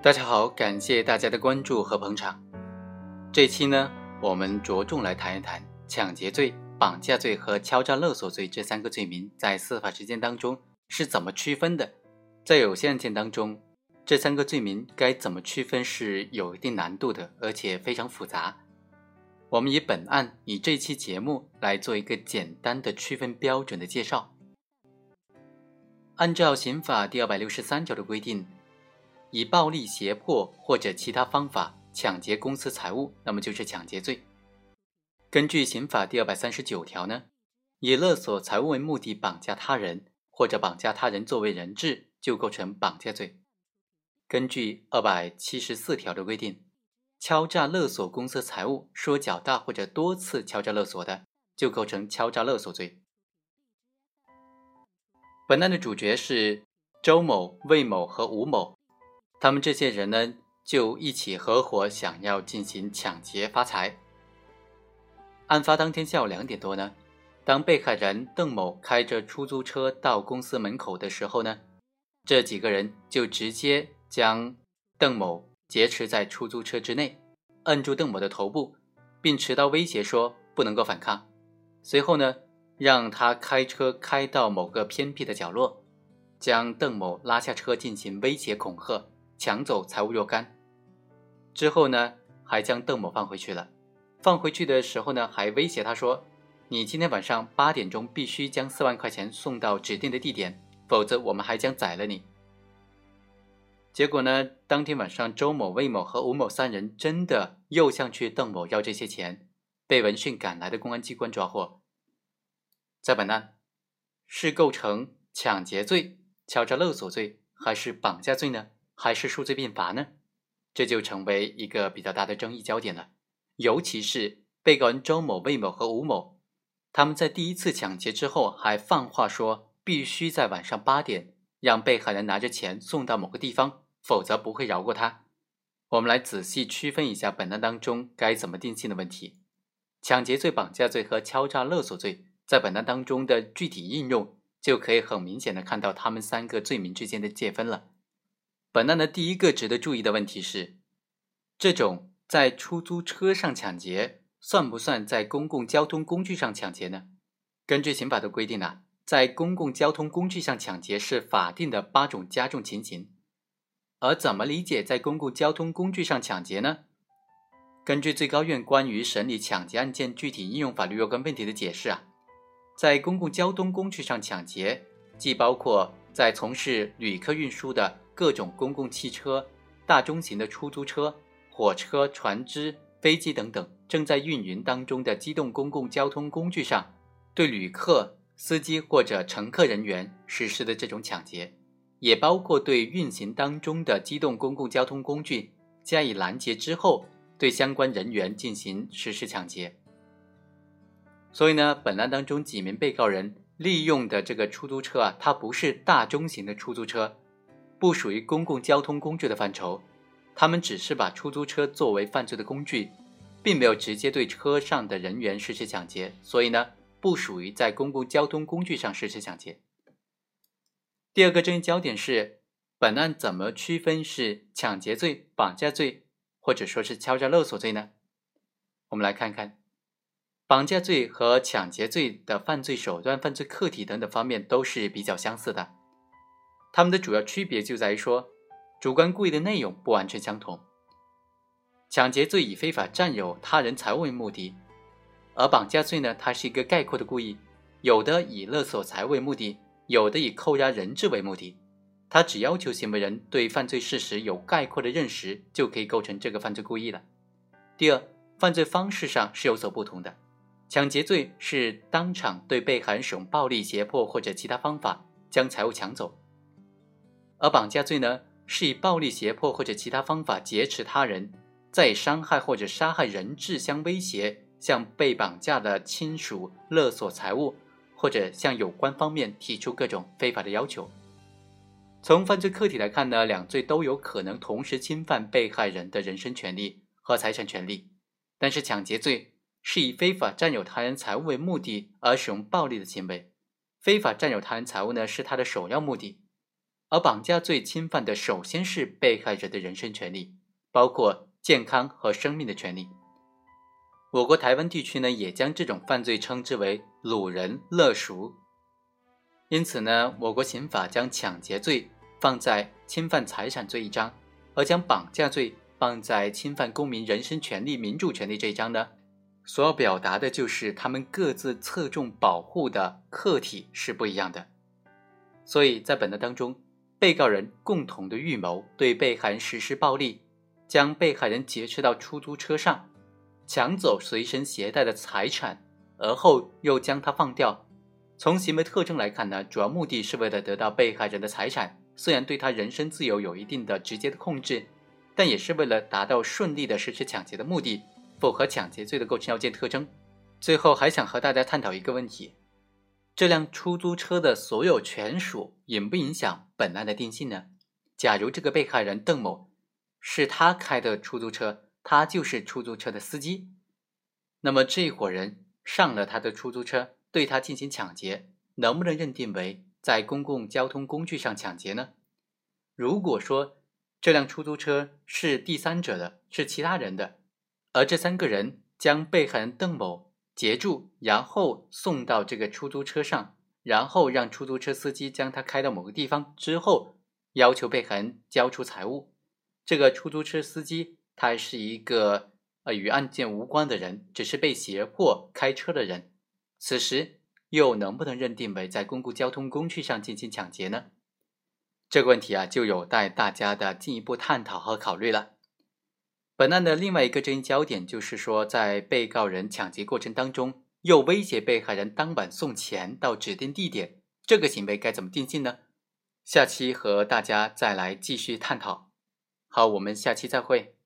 大家好，感谢大家的关注和捧场。这期呢，我们着重来谈一谈抢劫罪、绑架罪和敲诈勒索罪这三个罪名在司法实践当中是怎么区分的。在有些案件当中，这三个罪名该怎么区分是有一定难度的，而且非常复杂。我们以本案以这期节目来做一个简单的区分标准的介绍。按照刑法第二百六十三条的规定。以暴力胁迫或者其他方法抢劫公司财物，那么就是抢劫罪。根据刑法第二百三十九条呢，以勒索财物为目的绑架他人，或者绑架他人作为人质，就构成绑架罪。根据二百七十四条的规定，敲诈勒索公司财物，说较大或者多次敲诈勒索的，就构成敲诈勒索罪。本案的主角是周某、魏某和吴某。他们这些人呢，就一起合伙想要进行抢劫发财。案发当天下午两点多呢，当被害人邓某开着出租车到公司门口的时候呢，这几个人就直接将邓某劫持在出租车之内，摁住邓某的头部，并持刀威胁说不能够反抗。随后呢，让他开车开到某个偏僻的角落，将邓某拉下车进行威胁恐吓。抢走财物若干，之后呢，还将邓某放回去了。放回去的时候呢，还威胁他说：“你今天晚上八点钟必须将四万块钱送到指定的地点，否则我们还将宰了你。”结果呢，当天晚上，周某、魏某和吴某三人真的又向去邓某要这些钱，被闻讯赶来的公安机关抓获。在本案，是构成抢劫罪、敲诈勒索罪，还是绑架罪呢？还是数罪并罚呢？这就成为一个比较大的争议焦点了。尤其是被告人周某、魏某和吴某，他们在第一次抢劫之后还放话说，必须在晚上八点让被害人拿着钱送到某个地方，否则不会饶过他。我们来仔细区分一下本案当中该怎么定性的问题。抢劫罪、绑架罪和敲诈勒索罪在本案当中的具体应用，就可以很明显的看到他们三个罪名之间的界分了。本案的第一个值得注意的问题是，这种在出租车上抢劫算不算在公共交通工具上抢劫呢？根据刑法的规定呢，在公共交通工具上抢劫是法定的八种加重情形。而怎么理解在公共交通工具上抢劫呢？根据最高院关于审理抢劫案件具体应用法律若干问题的解释啊，在公共交通工具上抢劫，既包括在从事旅客运输的。各种公共汽车、大中型的出租车、火车、船只、飞机等等正在运营当中的机动公共交通工具上，对旅客、司机或者乘客人员实施的这种抢劫，也包括对运行当中的机动公共交通工具加以拦截之后，对相关人员进行实施抢劫。所以呢，本案当中几名被告人利用的这个出租车啊，它不是大中型的出租车。不属于公共交通工具的范畴，他们只是把出租车作为犯罪的工具，并没有直接对车上的人员实施抢劫，所以呢，不属于在公共交通工具上实施抢劫。第二个争议焦点是，本案怎么区分是抢劫罪、绑架罪，或者说是敲诈勒索罪呢？我们来看看，绑架罪和抢劫罪的犯罪手段、犯罪客体等等方面都是比较相似的。他们的主要区别就在于说，主观故意的内容不完全相同。抢劫罪以非法占有他人财物为目的，而绑架罪呢，它是一个概括的故意，有的以勒索财物为目的，有的以扣押人质为目的。它只要求行为人对犯罪事实有概括的认识，就可以构成这个犯罪故意了。第二，犯罪方式上是有所不同的。抢劫罪是当场对被害人使用暴力胁迫或者其他方法将财物抢走。而绑架罪呢，是以暴力胁迫或者其他方法劫持他人，再以伤害或者杀害人质相威胁，向被绑架的亲属勒索财物，或者向有关方面提出各种非法的要求。从犯罪客体来看呢，两罪都有可能同时侵犯被害人的人身权利和财产权利，但是抢劫罪是以非法占有他人财物为目的而使用暴力的行为，非法占有他人财物呢是他的首要目的。而绑架罪侵犯的首先是被害人的人身权利，包括健康和生命的权利。我国台湾地区呢，也将这种犯罪称之为“掳人勒赎”。因此呢，我国刑法将抢劫罪放在侵犯财产罪一章，而将绑架罪放在侵犯公民人身权利、民主权利这一章呢，所要表达的就是他们各自侧重保护的客体是不一样的。所以在本案当中，被告人共同的预谋对被害人实施暴力，将被害人劫持到出租车上，抢走随身携带的财产，而后又将他放掉。从行为特征来看呢，主要目的是为了得到被害人的财产，虽然对他人身自由有一定的直接的控制，但也是为了达到顺利的实施抢劫的目的，符合抢劫罪的构成要件特征。最后还想和大家探讨一个问题：这辆出租车的所有权属影不影响本案的定性呢？假如这个被害人邓某是他开的出租车，他就是出租车的司机，那么这伙人上了他的出租车。对他进行抢劫，能不能认定为在公共交通工具上抢劫呢？如果说这辆出租车是第三者的，是其他人的，而这三个人将被害人邓某截住，然后送到这个出租车上，然后让出租车司机将他开到某个地方之后，要求被害人交出财物。这个出租车司机他是一个呃与案件无关的人，只是被胁迫开车的人。此时又能不能认定为在公共交通工具上进行抢劫呢？这个问题啊，就有待大家的进一步探讨和考虑了。本案的另外一个争议焦点就是说，在被告人抢劫过程当中，又威胁被害人当晚送钱到指定地点，这个行为该怎么定性呢？下期和大家再来继续探讨。好，我们下期再会。